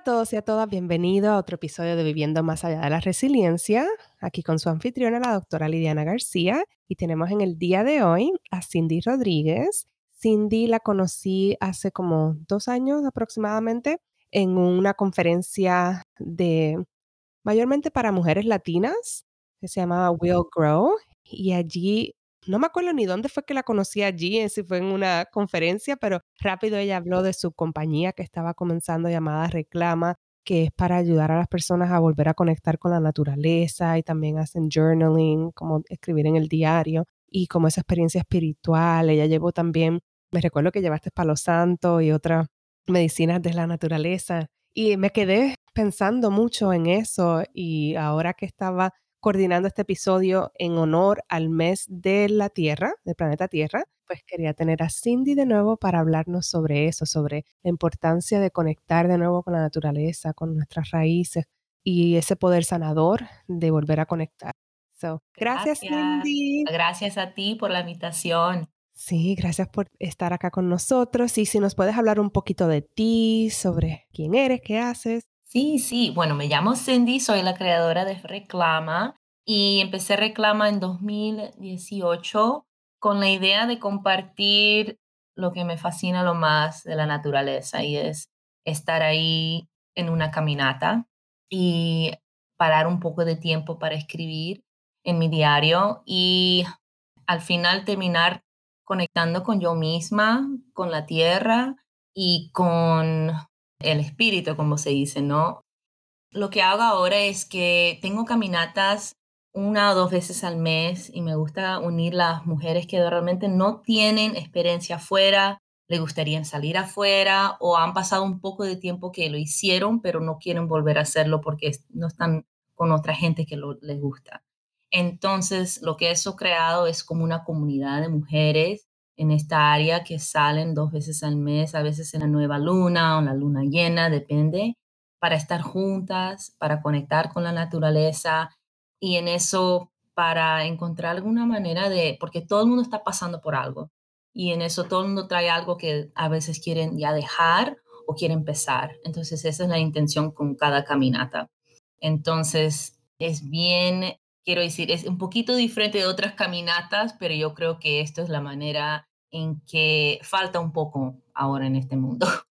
A todos y a todas, bienvenido a otro episodio de Viviendo Más Allá de la Resiliencia, aquí con su anfitriona, la doctora Lidiana García, y tenemos en el día de hoy a Cindy Rodríguez. Cindy la conocí hace como dos años aproximadamente en una conferencia de mayormente para mujeres latinas que se llamaba Will Grow y allí no me acuerdo ni dónde fue que la conocí allí, eh, si fue en una conferencia, pero rápido ella habló de su compañía que estaba comenzando llamada Reclama, que es para ayudar a las personas a volver a conectar con la naturaleza y también hacen journaling, como escribir en el diario y como esa experiencia espiritual. Ella llevó también, me recuerdo que llevaste Palo Santo y otras medicinas de la naturaleza y me quedé pensando mucho en eso y ahora que estaba coordinando este episodio en honor al mes de la Tierra, del planeta Tierra, pues quería tener a Cindy de nuevo para hablarnos sobre eso, sobre la importancia de conectar de nuevo con la naturaleza, con nuestras raíces y ese poder sanador de volver a conectar. So, gracias, Cindy. Gracias a ti por la invitación. Sí, gracias por estar acá con nosotros. Y si nos puedes hablar un poquito de ti, sobre quién eres, qué haces. Sí, sí. Bueno, me llamo Cindy, soy la creadora de Reclama y empecé Reclama en 2018 con la idea de compartir lo que me fascina lo más de la naturaleza y es estar ahí en una caminata y parar un poco de tiempo para escribir en mi diario y al final terminar conectando con yo misma, con la tierra y con el espíritu, como se dice, ¿no? Lo que hago ahora es que tengo caminatas una o dos veces al mes y me gusta unir las mujeres que realmente no tienen experiencia afuera, le gustaría salir afuera o han pasado un poco de tiempo que lo hicieron, pero no quieren volver a hacerlo porque no están con otra gente que les gusta. Entonces, lo que eso creado es como una comunidad de mujeres en esta área que salen dos veces al mes, a veces en la nueva luna o en la luna llena, depende, para estar juntas, para conectar con la naturaleza y en eso para encontrar alguna manera de, porque todo el mundo está pasando por algo y en eso todo el mundo trae algo que a veces quieren ya dejar o quieren empezar. Entonces esa es la intención con cada caminata. Entonces es bien, quiero decir, es un poquito diferente de otras caminatas, pero yo creo que esto es la manera en que falta un poco ahora en este mundo.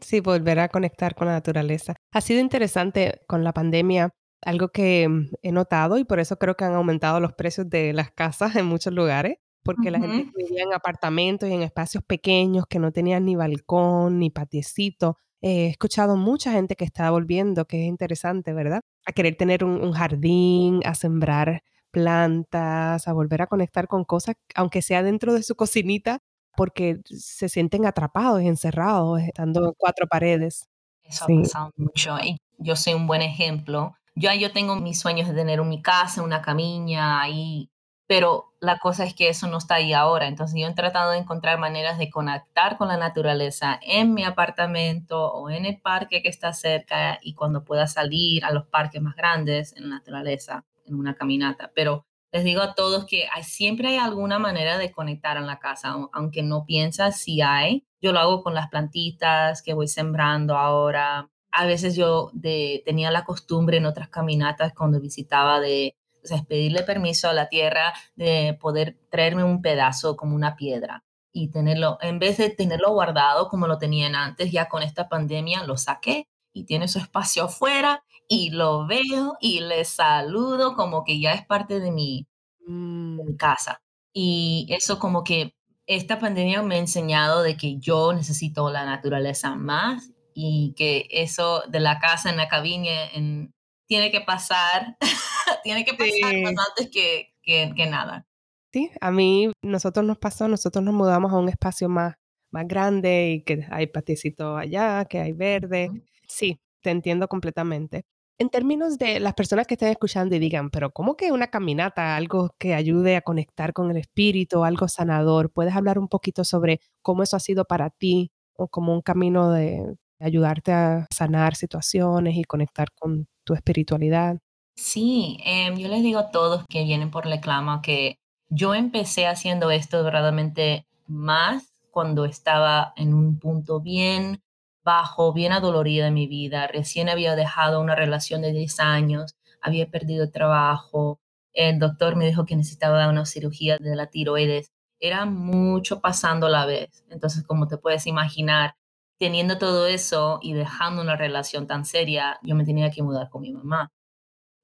Sí, volver a conectar con la naturaleza. Ha sido interesante con la pandemia, algo que mm, he notado y por eso creo que han aumentado los precios de las casas en muchos lugares, porque la gente vivía en apartamentos y en espacios pequeños que no tenían ni balcón ni patiecito. he escuchado mucha gente que está volviendo, que es interesante, ¿verdad? A querer tener un jardín, a sembrar plantas, a volver a conectar con cosas, aunque sea dentro de su cocinita, porque se sienten atrapados y encerrados, estando en cuatro paredes. Eso ha pasado mucho. Y yo soy un buen ejemplo. Yo, yo tengo mis sueños de tener mi casa, una camilla ahí, pero la cosa es que eso no está ahí ahora. Entonces yo he tratado de encontrar maneras de conectar con la naturaleza en mi apartamento o en el parque que está cerca y cuando pueda salir a los parques más grandes en la naturaleza en una caminata, pero les digo a todos que hay, siempre hay alguna manera de conectar en la casa, aunque no piensas si hay. Yo lo hago con las plantitas que voy sembrando ahora. A veces yo de, tenía la costumbre en otras caminatas cuando visitaba de o sea, pedirle permiso a la tierra de poder traerme un pedazo como una piedra y tenerlo, en vez de tenerlo guardado como lo tenían antes, ya con esta pandemia lo saqué y tiene su espacio afuera y lo veo y le saludo como que ya es parte de mi, mm. casa. Y eso como que esta pandemia me ha enseñado de que yo necesito la naturaleza más y que eso de la casa en la cabina en, tiene que pasar, tiene que pasar más antes que, que, que nada. Sí, a mí, nosotros nos pasó, nosotros nos mudamos a un espacio más, más grande y que hay paticito allá, que hay verde. Sí, te entiendo completamente. En términos de las personas que estén escuchando y digan, pero ¿cómo que una caminata, algo que ayude a conectar con el espíritu, algo sanador? ¿Puedes hablar un poquito sobre cómo eso ha sido para ti o como un camino de ayudarte a sanar situaciones y conectar con tu espiritualidad? Sí, em, yo les digo a todos que vienen por reclama que yo empecé haciendo esto verdaderamente más cuando estaba en un punto bien bajo, bien adolorida de mi vida. Recién había dejado una relación de 10 años, había perdido el trabajo, el doctor me dijo que necesitaba una cirugía de la tiroides. Era mucho pasando la vez. Entonces, como te puedes imaginar, teniendo todo eso y dejando una relación tan seria, yo me tenía que mudar con mi mamá.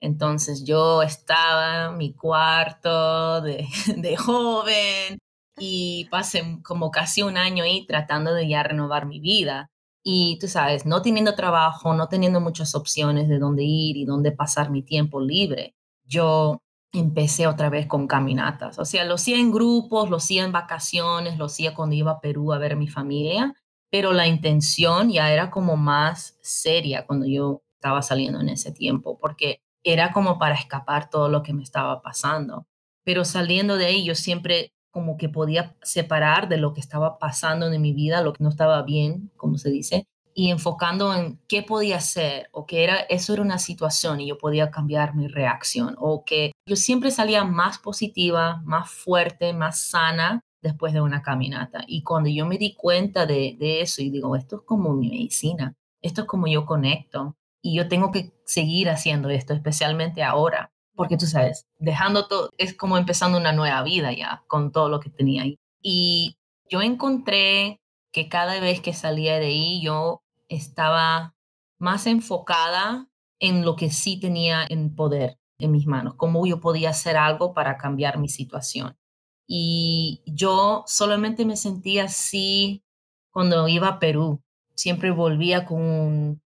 Entonces yo estaba en mi cuarto de, joven y pasé como casi un año ahí tratando de ya renovar mi vida. Y tú sabes, no teniendo trabajo, no teniendo muchas opciones de dónde ir y dónde pasar mi tiempo libre, yo empecé otra vez con caminatas. O sea, lo hacía en grupos, lo hacía en vacaciones, lo hacía cuando iba a Perú a ver mi familia, pero la intención ya era como más seria cuando yo estaba saliendo en ese tiempo, porque era como para escapar todo lo que me estaba pasando. Pero saliendo de ahí, yo siempre como que podía separar de lo que estaba pasando en mi vida, lo que no estaba bien, como se dice, y enfocando en qué podía hacer o que era eso era una situación y yo podía cambiar mi reacción o que yo siempre salía más positiva, más fuerte, más sana después de una caminata. Y cuando yo me di cuenta de, de eso y digo, esto es como mi medicina, esto es como yo conecto y yo tengo que seguir haciendo esto, especialmente ahora, porque tú sabes, dejando todo, es como empezando una nueva vida ya con todo lo que tenía ahí. Y yo encontré que cada vez que salía de ahí yo estaba más enfocada en lo que sí tenía en poder en mis manos, cómo yo podía hacer algo para cambiar mi situación. Y yo solamente me sentía así cuando iba a Perú. Siempre volvía con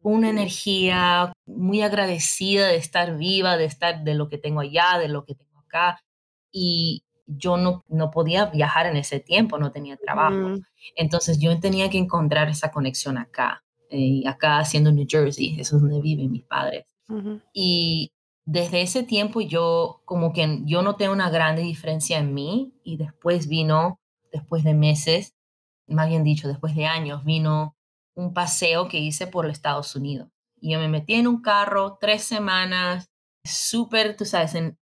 una energía muy agradecida de estar viva, de estar de lo que tengo allá, de lo que tengo acá. Y yo no, no podía viajar en ese tiempo, no tenía trabajo. Entonces yo tenía que encontrar esa conexión acá, eh, acá haciendo New Jersey, eso es donde viven mis padres. Y desde ese tiempo yo como que yo noté una grande diferencia en mí y después vino, después de meses, más bien dicho, después de años, vino un paseo que hice por los Estados Unidos. Y yo me metí en un carro tres semanas, súper, tú sabes,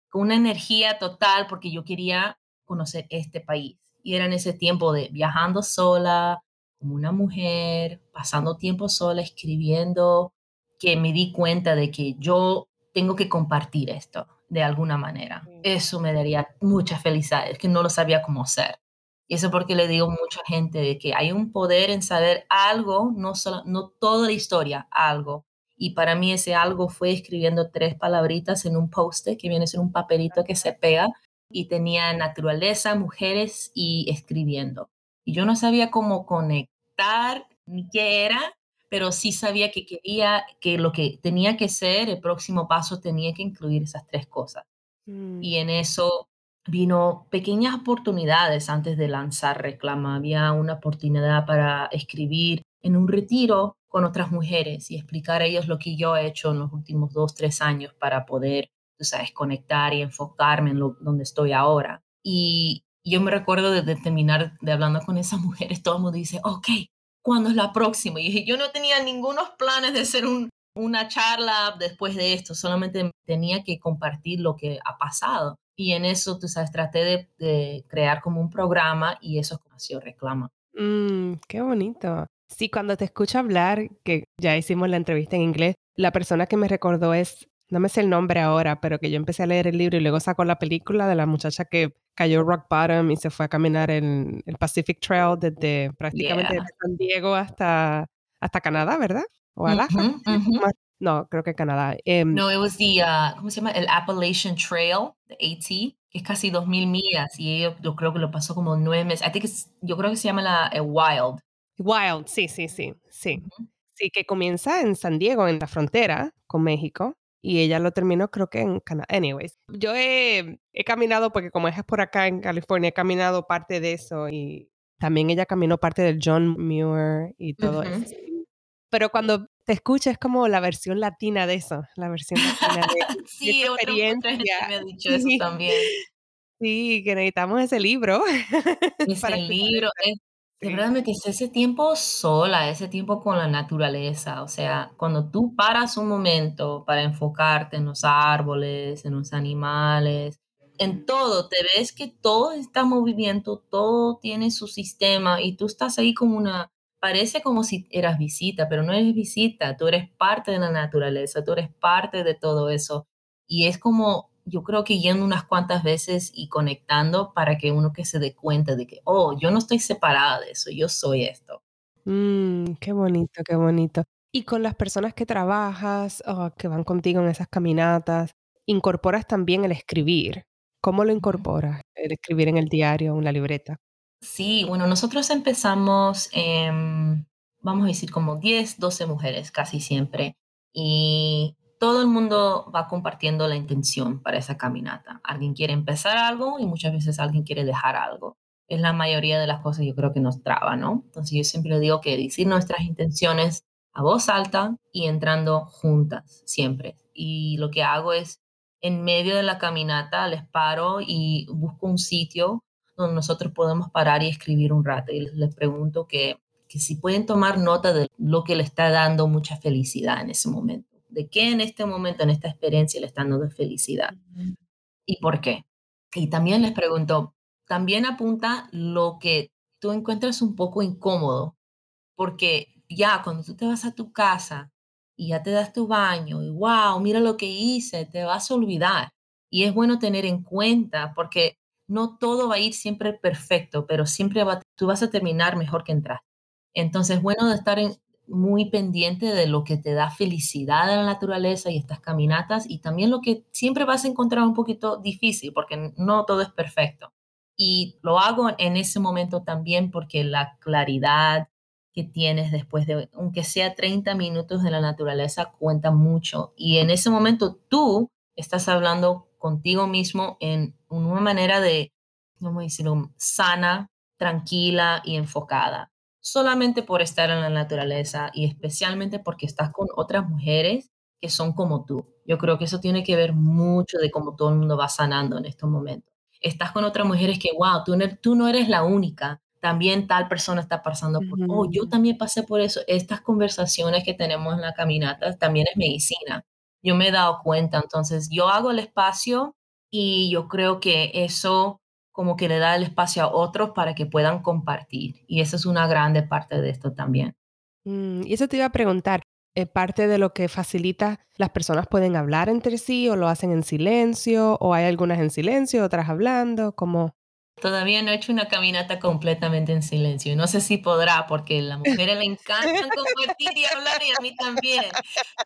con una energía total porque yo quería conocer este país. Y era en ese tiempo de viajando sola, como una mujer, pasando tiempo sola, escribiendo, que me di cuenta de que yo tengo que compartir esto de alguna manera. Eso me daría mucha felicidad, es que no lo sabía cómo hacer. Y eso porque le digo a mucha gente de que hay un poder en saber algo, no, solo, no toda la historia, algo. Y para mí ese algo fue escribiendo tres palabritas en un post que viene a ser un papelito que se pega y tenía naturaleza, mujeres y escribiendo. Y yo no sabía cómo conectar ni qué era, pero sí sabía que quería, que lo que tenía que ser, el próximo paso tenía que incluir esas tres cosas. Mm. Y en eso vino pequeñas oportunidades antes de lanzar Reclama. Había una oportunidad para escribir en un retiro con otras mujeres y explicar a ellos lo que yo he hecho en los últimos dos, tres años para poder, tú sabes, conectar y enfocarme en lo, donde estoy ahora. Y yo me recuerdo de, terminar de hablando con esas mujeres, todo el mundo dice, ok, ¿cuándo es la próxima? Y dije, yo no tenía ningunos planes de hacer un, una charla después de esto, solamente tenía que compartir lo que ha pasado. Y en eso, tú sabes, traté de, crear como un programa y eso nació Reclama. Mm, qué bonito. Sí, cuando te escucho hablar, que ya hicimos la entrevista en inglés, la persona que me recordó es, no me sé el nombre ahora, pero que yo empecé a leer el libro y luego sacó la película de la muchacha que cayó rock bottom y se fue a caminar en el Pacific Trail desde prácticamente San Diego hasta, hasta Canadá, ¿verdad? O Alaska. No, creo que Canadá. Em, no, it was the, uh, ¿cómo se llama? El Appalachian Trail, the AT, que es casi 2.000 millas y yo, creo que lo pasó como nueve meses. I think yo creo que se llama la Wild. Wild, sí, sí, sí, sí. Sí, que comienza en San Diego, en la frontera con México. Y ella lo terminó creo que en Canadá. Anyways, yo he, he caminado, porque como es por acá en California, he caminado parte de eso y también ella caminó parte del John Muir y todo eso. Pero cuando te escucho es como la versión latina de eso, la versión latina de, sí, otra, experiencia. me ha dicho eso también. Sí, que necesitamos ese libro. Ese libro, es, de verdad me quise ese tiempo sola, ese tiempo con la naturaleza. O sea, cuando tú paras un momento para enfocarte en los árboles, en los animales, en todo, te ves que todo está en movimiento, todo tiene su sistema y tú estás ahí como una, parece como si eras visita, pero no eres visita, tú eres parte de la naturaleza, tú eres parte de todo eso. Y es como yo creo que yendo unas cuantas veces y conectando para que uno que se dé cuenta de que, oh, yo no estoy separada de eso, yo soy esto. Mm, qué bonito, qué bonito. Y con las personas que trabajas o que van contigo en esas caminatas, ¿incorporas también el escribir? ¿Cómo lo incorporas, el escribir en el diario en la libreta? Sí, bueno, nosotros empezamos, vamos a decir, como 10, 12 mujeres casi siempre. Y todo el mundo va compartiendo la intención para esa caminata. Alguien quiere empezar algo y muchas veces alguien quiere dejar algo. Es la mayoría de las cosas yo creo que nos traba, ¿no? Entonces yo siempre digo que decir nuestras intenciones a voz alta y entrando juntas, siempre. Y lo que hago es, en medio de la caminata, les paro y busco un sitio donde nosotros podemos parar y escribir un rato. Y les, pregunto que, que si pueden tomar nota de lo que le está dando mucha felicidad en ese momento de qué en este momento, en esta experiencia, le están dando felicidad y por qué. Y también les pregunto, también apunta lo que tú encuentras un poco incómodo, porque ya cuando tú te vas a tu casa y ya te das tu baño y wow, mira lo que hice, te vas a olvidar. Y es bueno tener en cuenta porque no todo va a ir siempre perfecto, pero siempre tú vas a terminar mejor que entrar. Entonces, es bueno de estar en, muy pendiente de lo que te da felicidad en la naturaleza y estas caminatas y también lo que siempre vas a encontrar un poquito difícil porque no todo es perfecto. Y lo hago en ese momento también porque la claridad que tienes después de, aunque sea 30 minutos de la naturaleza, cuenta mucho. Y en ese momento tú estás hablando contigo mismo en una manera de, ¿cómo decirlo?, sana, tranquila y enfocada solamente por estar en la naturaleza y especialmente porque estás con otras mujeres que son como tú. Yo creo que eso tiene que ver mucho de cómo todo el mundo va sanando en estos momentos. Estás con otras mujeres que, wow, tú no, tú no eres la única. También tal persona está pasando por, oh, yo también pasé por eso. Estas conversaciones que tenemos en la caminata también es medicina. Yo me he dado cuenta, entonces yo hago el espacio y yo creo que eso como que le da el espacio a otros para que puedan compartir. Y eso es una grande parte de esto también. Mm, y eso te iba a preguntar, eh, parte de lo que facilita, las personas pueden hablar entre sí o lo hacen en silencio, o hay algunas en silencio, otras hablando, como... Todavía no he hecho una caminata completamente en silencio. No sé si podrá, porque a las mujeres le encanta compartir y hablar y a mí también.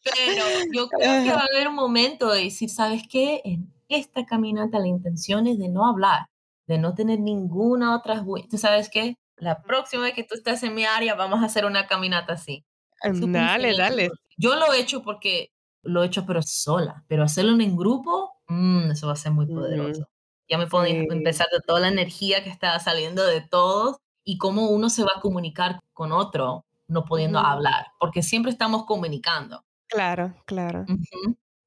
Pero yo creo que va a haber un momento de decir, ¿sabes qué? En esta caminata la intención es de no hablar de no tener ninguna otra... ¿Tú sabes qué? La próxima vez que tú estés en mi área, vamos a hacer una caminata así. Dale, dale. Yo lo he hecho porque lo he hecho, pero sola. Pero hacerlo en grupo, mm, eso va a ser muy poderoso. Ya me puedo empezar de toda la energía que está saliendo de todos y cómo uno se va a comunicar con otro no pudiendo hablar, porque siempre estamos comunicando. Claro, claro.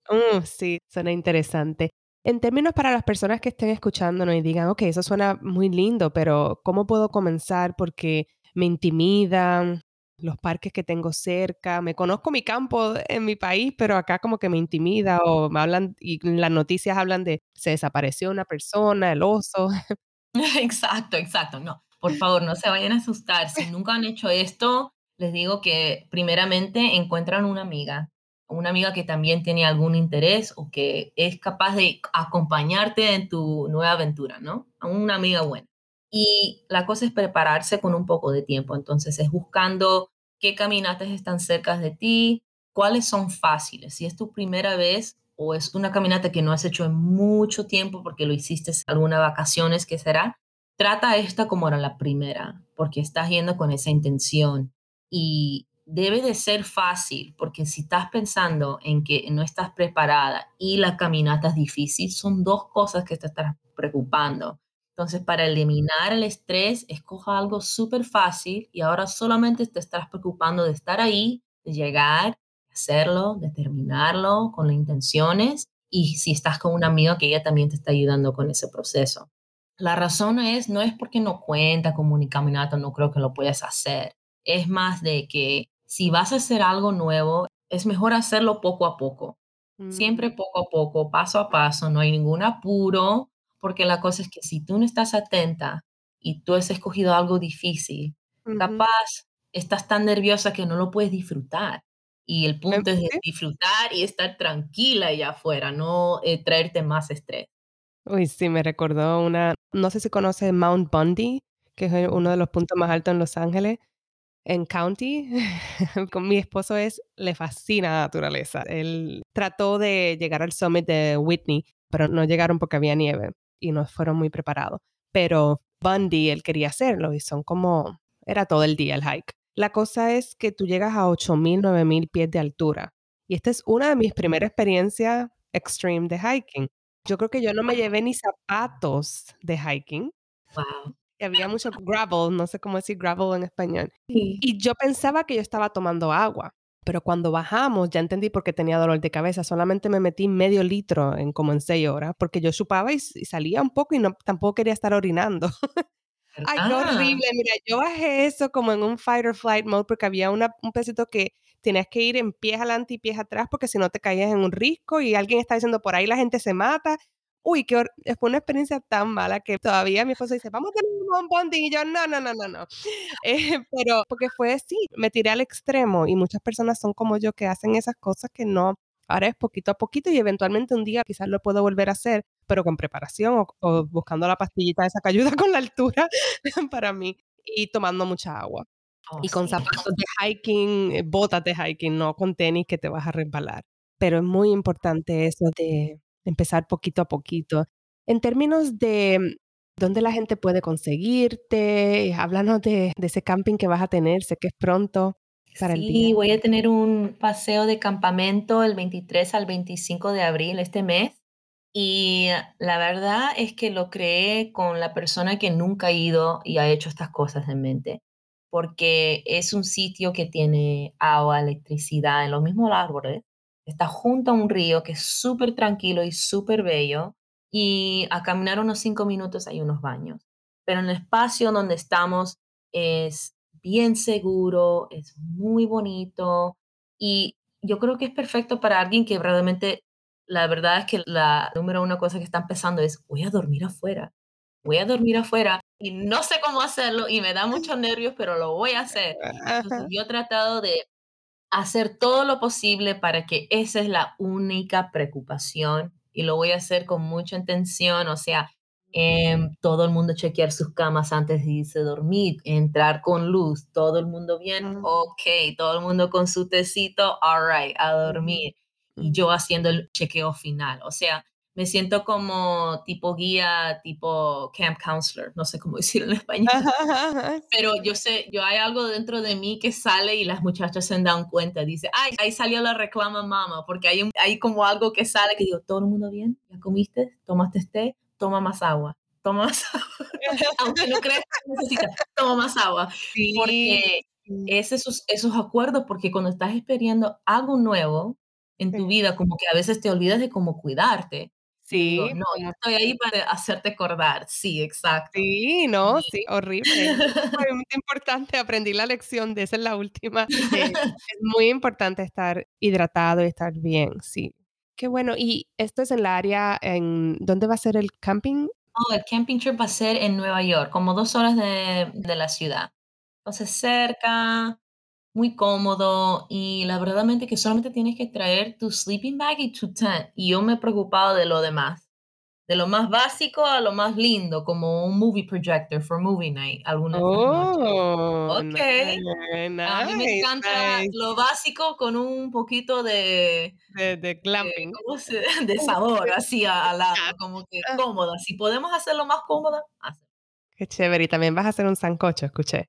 Uh, sí, suena interesante. En términos para las personas que estén escuchándonos y digan, ok, eso suena muy lindo, pero ¿cómo puedo comenzar? Porque me intimidan los parques que tengo cerca, me conozco mi campo en mi país, pero acá como que me intimida o me hablan y las noticias hablan de se desapareció una persona, el oso. Exacto, exacto. No, por favor, no se vayan a asustar. Si nunca han hecho esto, les digo que primeramente encuentran una amiga una amiga que también tiene algún interés o que es capaz de acompañarte en tu nueva aventura, ¿no? Una amiga buena. Y la cosa es prepararse con un poco de tiempo, entonces es buscando qué caminatas están cerca de ti, cuáles son fáciles. Si es tu primera vez o es una caminata que no has hecho en mucho tiempo porque lo hiciste algunas vacaciones, que será, trata esta como era la primera, porque estás yendo con esa intención. Y debe de ser fácil, porque si estás pensando en que no estás preparada y la caminata es difícil, son dos cosas que te están preocupando. Entonces, para eliminar el estrés, escoja algo súper fácil y ahora solamente te estás preocupando de estar ahí, de llegar, hacerlo, de terminarlo con las intenciones y si estás con una amiga que ella también te está ayudando con ese proceso. La razón es, no es porque no cuenta como un caminata, no creo que lo puedas hacer. Es más de que si vas a hacer algo nuevo, es mejor hacerlo poco a poco. Siempre mm. poco a poco, paso a paso, no hay ningún apuro, porque la cosa es que si tú no estás atenta y tú has escogido algo difícil, capaz estás tan nerviosa que no lo puedes disfrutar. Y el punto es disfrutar y estar tranquila allá afuera, no eh, traerte más estrés. Uy, sí, me recordó una, no sé si conoce Mount Bundy, que es uno de los puntos más altos en Los Ángeles en County, con mi esposo es, le fascina la naturaleza. Él trató de llegar al summit de Whitney, pero no llegaron porque había nieve y no fueron muy preparados. Pero Bundy, él quería hacerlo y son como, era todo el día el hike. La cosa es que tú llegas a 8.000, 9.000 pies de altura. Y esta es una de mis primeras experiencias extreme de hiking. Yo creo que yo no me llevé ni zapatos de hiking. Wow había mucho gravel, no sé cómo decir gravel en español. Y yo pensaba que yo estaba tomando agua, pero cuando bajamos ya entendí por qué tenía dolor de cabeza. Solamente me metí medio litro en como en seis horas, porque yo chupaba y, salía un poco y no, tampoco quería estar orinando. Ay, qué horrible. Mira, yo bajé eso como en un fight or flight mode porque había una, un pesito que tenías que ir en pies adelante y pies atrás porque si no te caías en un risco y alguien está diciendo por ahí la gente se mata uy, que fue una experiencia tan mala que todavía mi esposo dice, vamos a tener un bonding. Y yo, no, no, no, no, no. Eh, pero porque fue así, me tiré al extremo y muchas personas son como yo que hacen esas cosas que no, ahora es poquito a poquito y eventualmente un día quizás lo puedo volver a hacer, pero con preparación o, buscando la pastillita esa que ayuda con la altura para mí y tomando mucha agua. Oh, y con zapatos de hiking, eh, botas de hiking, no con tenis que te vas a resbalar. Pero es muy importante eso de empezar poquito a poquito. En términos de dónde la gente puede conseguirte, háblanos de, ese camping que vas a tener, sé que es pronto. Para el día. voy a tener un paseo de campamento el 23 al 25 de abril este mes. Y la verdad es que lo creé con la persona que nunca ha ido y ha hecho estas cosas en mente, porque es un sitio que tiene agua, electricidad en los mismos árboles, está junto a un río que es súper tranquilo y súper bello y a caminar unos cinco minutos hay unos baños. Pero en el espacio donde estamos es bien seguro, es muy bonito y yo creo que es perfecto para alguien que realmente, la verdad es que la número una cosa que está empezando es, voy a dormir afuera, voy a dormir afuera y no sé cómo hacerlo y me da muchos nervios, pero lo voy a hacer. Entonces, yo he tratado de hacer todo lo posible para que esa es la única preocupación y lo voy a hacer con mucha intención, o sea, em, todo el mundo chequear sus camas antes de irse a dormir, entrar con luz, todo el mundo bien, ok, todo el mundo con su tecito, all right, a dormir. Y yo haciendo el chequeo final, o sea, me siento como tipo guía, tipo camp counselor, no sé cómo decirlo en español. Pero yo sé, yo hay algo dentro de mí que sale y las muchachas se dan cuenta. Dice, ay, ahí salió la reclama mamá, porque hay, hay como algo que sale que digo, ¿todo el mundo bien? ¿Ya comiste? ¿Tomaste té? Toma más agua. Toma más agua. Aunque no creas que necesitas, toma más agua. Porque es esos, esos acuerdos, porque cuando estás esperando algo nuevo en tu vida, como que a veces te olvidas de cómo cuidarte. Sí. no, yo estoy ahí para hacerte acordar. Sí, exacto. Sí, no, sí, horrible. Es muy importante, aprendí la lección de esa es la última. es muy importante estar hidratado y estar bien, sí. Qué bueno. ¿Y esto es en el área, en dónde va a ser el camping? Oh, el camping trip va a ser en Nueva York, como dos horas de, de la ciudad. Entonces, cerca, muy cómodo y la verdad que solamente tienes que traer tu sleeping bag y tu tent. Y yo me he preocupado de lo demás. De lo más básico a lo más lindo, como un movie projector for movie night. Algunas oh, Ok. a mí me encanta lo básico con un poquito de... De, de glamping. De, sabor, así al lado, como que ah. cómoda. Si podemos hacerlo más cómoda, Qué chévere. Y también vas a hacer un sancocho, escuché.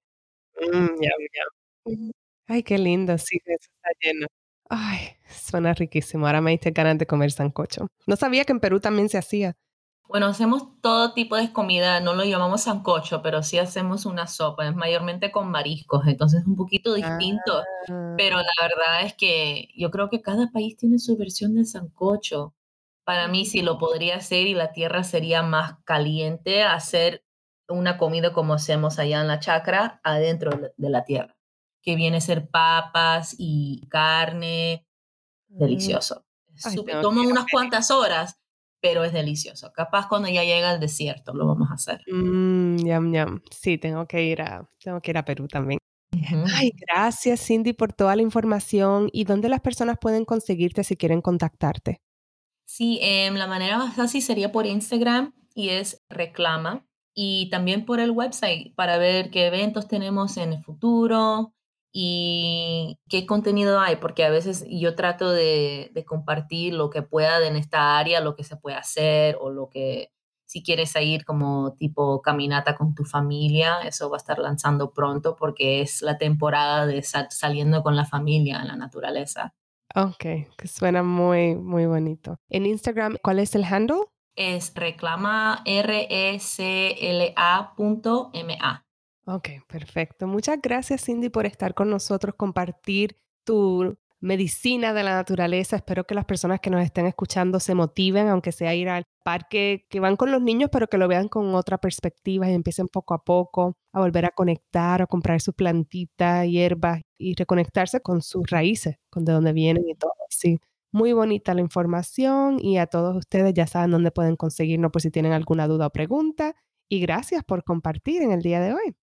Mm, Ay, qué lindo, sí, eso está lleno. Ay, suena riquísimo. Ahora me diste ganas de comer sancocho. No sabía que en Perú también se hacía. Bueno, hacemos todo tipo de comida, no lo llamamos sancocho, pero sí hacemos una sopa, es mayormente con mariscos, entonces es un poquito distinto, Ah, pero la verdad es que yo creo que cada país tiene su versión del sancocho. Para mí, si lo podría hacer y la tierra sería más caliente, hacer una comida como hacemos allá en la chacra, adentro de la de la tierra, que viene a ser papas y carne, mm. delicioso. Ay, que toma unas cuantas horas, pero es delicioso. Capaz cuando ya llega al desierto lo vamos a hacer. Mm. Sí, tengo que ir a tengo que ir a Perú también. Ay, gracias, Cindy, por toda la información. ¿Y dónde las personas pueden conseguirte si quieren contactarte? Sí, em, la manera más fácil sería por Instagram y es reclama. Y también por el website para ver qué eventos tenemos en el futuro y qué contenido hay, porque a veces yo trato de, de compartir lo que pueda en esta área, lo que se puede hacer o lo que, si quieres ir como tipo caminata con tu familia, eso va a estar lanzando pronto porque es la temporada de sal- saliendo con la familia en la naturaleza. Okey, que suena muy, muy bonito. En Instagram, ¿cuál es el handle? Es reclama R-E-C-L-A punto M-A. Ok, perfecto. Muchas gracias, Cindy, por estar con nosotros, compartir tu medicina de la naturaleza. Espero que las personas que nos estén escuchando se motiven, aunque sea ir al parque que van con los niños, pero que lo vean con otra perspectiva y empiecen poco a poco a volver a conectar, a comprar sus plantitas, hierbas y reconectarse con sus raíces, con de dónde vienen y todo. Sí, muy bonita la información y a todos ustedes ya saben dónde pueden conseguirnos por si tienen alguna duda o pregunta. Y gracias por compartir en el día de hoy.